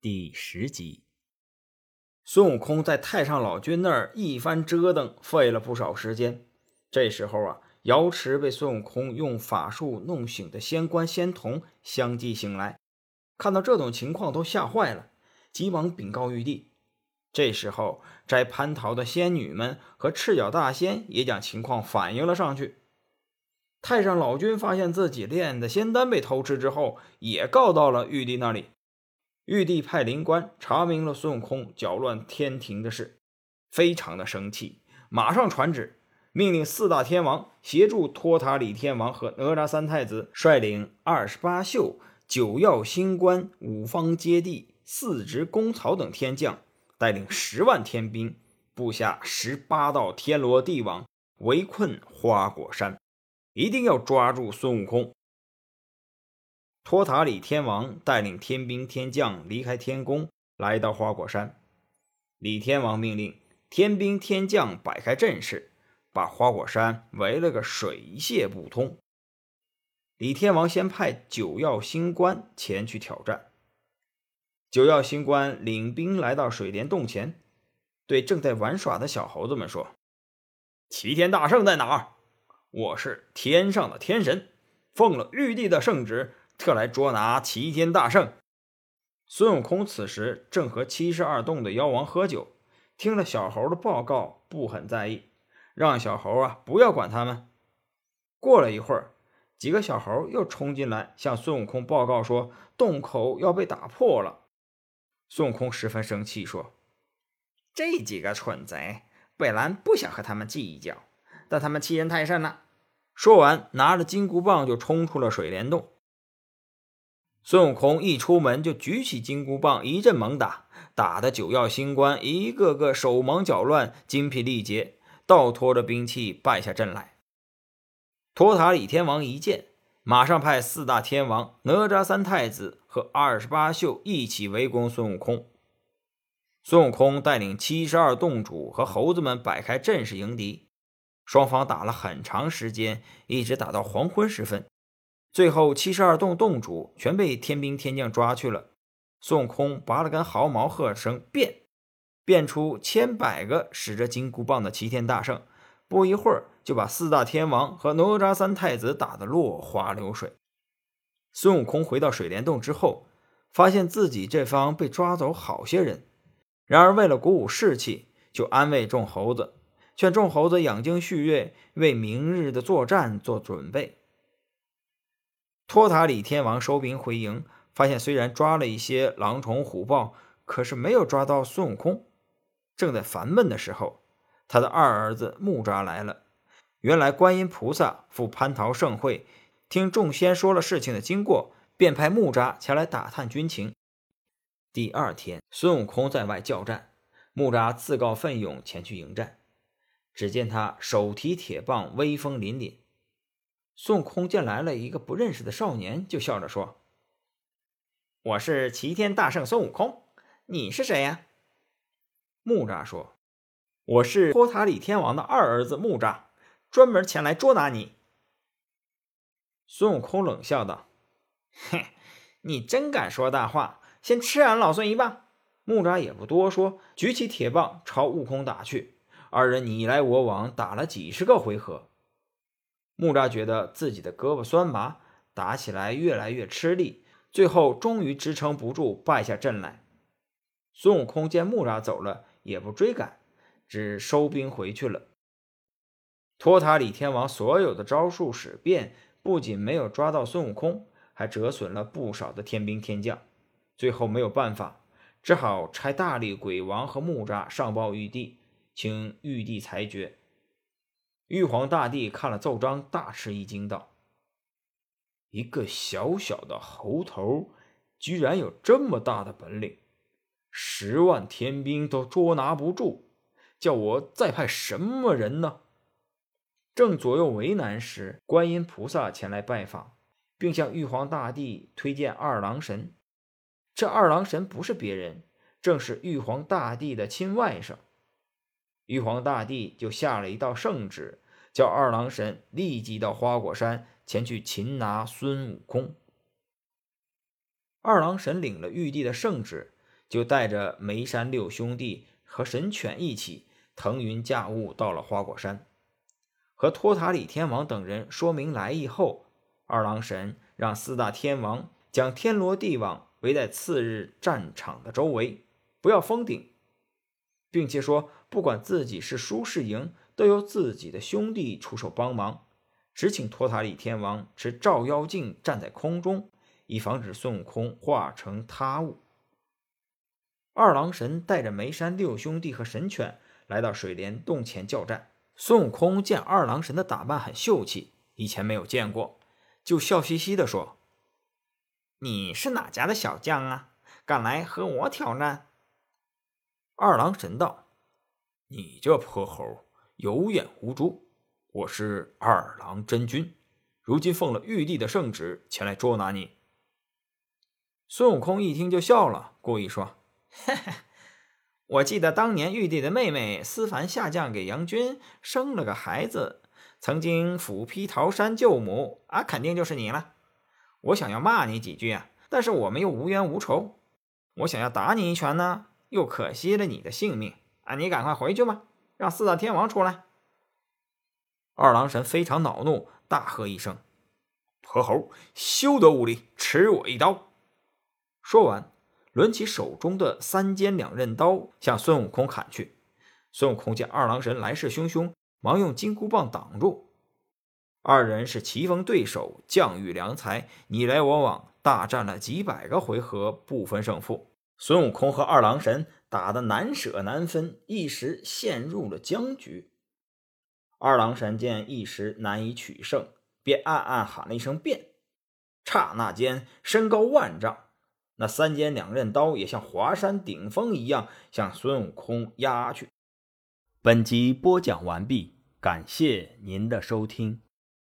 第十集，孙悟空在太上老君那儿一番折腾，费了不少时间。这时候啊，瑶池被孙悟空用法术弄醒的仙官仙童相继醒来，看到这种情况都吓坏了，急忙禀告玉帝。这时候，摘蟠桃的仙女们和赤脚大仙也将情况反映了上去。太上老君发现自己炼的仙丹被偷吃之后，也告到了玉帝那里。玉帝派灵官查明了孙悟空搅乱天庭的事，非常的生气，马上传旨，命令四大天王协助托塔李天王和哪吒三太子，率领二十八宿、九曜星官、五方揭谛、四值公曹等天将，带领十万天兵，布下十八道天罗地网，围困花果山，一定要抓住孙悟空。托塔李天王带领天兵天将离开天宫，来到花果山。李天王命令天兵天将摆开阵势，把花果山围了个水泄不通。李天王先派九曜星官前去挑战。九曜星官领兵来到水帘洞前，对正在玩耍的小猴子们说：“齐天大圣在哪儿？我是天上的天神，奉了玉帝的圣旨。”特来捉拿齐天大圣。孙悟空此时正和七十二洞的妖王喝酒，听了小猴的报告，不很在意，让小猴啊不要管他们。过了一会儿，几个小猴又冲进来，向孙悟空报告说洞口要被打破了。孙悟空十分生气，说：“这几个蠢贼，本来不想和他们计较，但他们欺人太甚了。”说完，拿着金箍棒就冲出了水帘洞。孙悟空一出门就举起金箍棒，一阵猛打，打的九曜星官一个个手忙脚乱、精疲力竭，倒拖着兵器败下阵来。托塔李天王一见，马上派四大天王、哪吒三太子和二十八宿一起围攻孙悟空。孙悟空带领七十二洞主和猴子们摆开阵势迎敌，双方打了很长时间，一直打到黄昏时分。最后，七十二洞洞主全被天兵天将抓去了。孙悟空拔了根毫毛，喝声变，变出千百个使着金箍棒的齐天大圣。不一会儿，就把四大天王和哪吒三太子打得落花流水。孙悟空回到水帘洞之后，发现自己这方被抓走好些人。然而，为了鼓舞士气，就安慰众猴子，劝众猴子养精蓄锐，为明日的作战做准备。托塔李天王收兵回营，发现虽然抓了一些狼虫虎豹，可是没有抓到孙悟空。正在烦闷的时候，他的二儿子木吒来了。原来观音菩萨赴蟠桃盛会，听众仙说了事情的经过，便派木吒前来打探军情。第二天，孙悟空在外叫战，木吒自告奋勇前去迎战。只见他手提铁棒，威风凛凛。孙悟空见来了一个不认识的少年，就笑着说：“我是齐天大圣孙悟空，你是谁呀？”木吒说：“我是托塔李天王的二儿子木吒，专门前来捉拿你。”孙悟空冷笑道：“哼，你真敢说大话！先吃俺老孙一棒！”木吒也不多说，举起铁棒朝悟空打去。二人你来我往，打了几十个回合。木吒觉得自己的胳膊酸麻，打起来越来越吃力，最后终于支撑不住，败下阵来。孙悟空见木吒走了，也不追赶，只收兵回去了。托塔李天王所有的招数使遍，不仅没有抓到孙悟空，还折损了不少的天兵天将。最后没有办法，只好差大力鬼王和木吒上报玉帝，请玉帝裁决。玉皇大帝看了奏章，大吃一惊，道：“一个小小的猴头，居然有这么大的本领，十万天兵都捉拿不住，叫我再派什么人呢？”正左右为难时，观音菩萨前来拜访，并向玉皇大帝推荐二郎神。这二郎神不是别人，正是玉皇大帝的亲外甥。玉皇大帝就下了一道圣旨，叫二郎神立即到花果山前去擒拿孙悟空。二郎神领了玉帝的圣旨，就带着梅山六兄弟和神犬一起腾云驾雾到了花果山，和托塔李天王等人说明来意后，二郎神让四大天王将天罗地网围在次日战场的周围，不要封顶，并且说，不管自己是输是赢，都由自己的兄弟出手帮忙，只请托塔李天王持照妖镜站在空中，以防止孙悟空化成他物。二郎神带着梅山六兄弟和神犬来到水帘洞前叫战。孙悟空见二郎神的打扮很秀气，以前没有见过，就笑嘻嘻地说：“你是哪家的小将啊？敢来和我挑战？”二郎神道：“你这泼猴有眼无珠，我是二郎真君，如今奉了玉帝的圣旨前来捉拿你。”孙悟空一听就笑了，故意说。嘿嘿，我记得当年玉帝的妹妹思凡下降给杨军生了个孩子，曾经斧劈桃山救母啊，肯定就是你了。我想要骂你几句啊，但是我们又无冤无仇，我想要打你一拳呢，又可惜了你的性命啊！你赶快回去吧，让四大天王出来。二郎神非常恼怒，大喝一声：“泼猴，休得无礼，吃我一刀！”说完。抡起手中的三尖两刃刀，向孙悟空砍去。孙悟空见二郎神来势汹汹，忙用金箍棒挡住。二人是棋逢对手，将遇良才，你来我往，大战了几百个回合，不分胜负。孙悟空和二郎神打得难舍难分，一时陷入了僵局。二郎神见一时难以取胜，便暗暗喊了一声“变”，刹那间身高万丈。那三尖两刃刀也像华山顶峰一样向孙悟空压去。本集播讲完毕，感谢您的收听。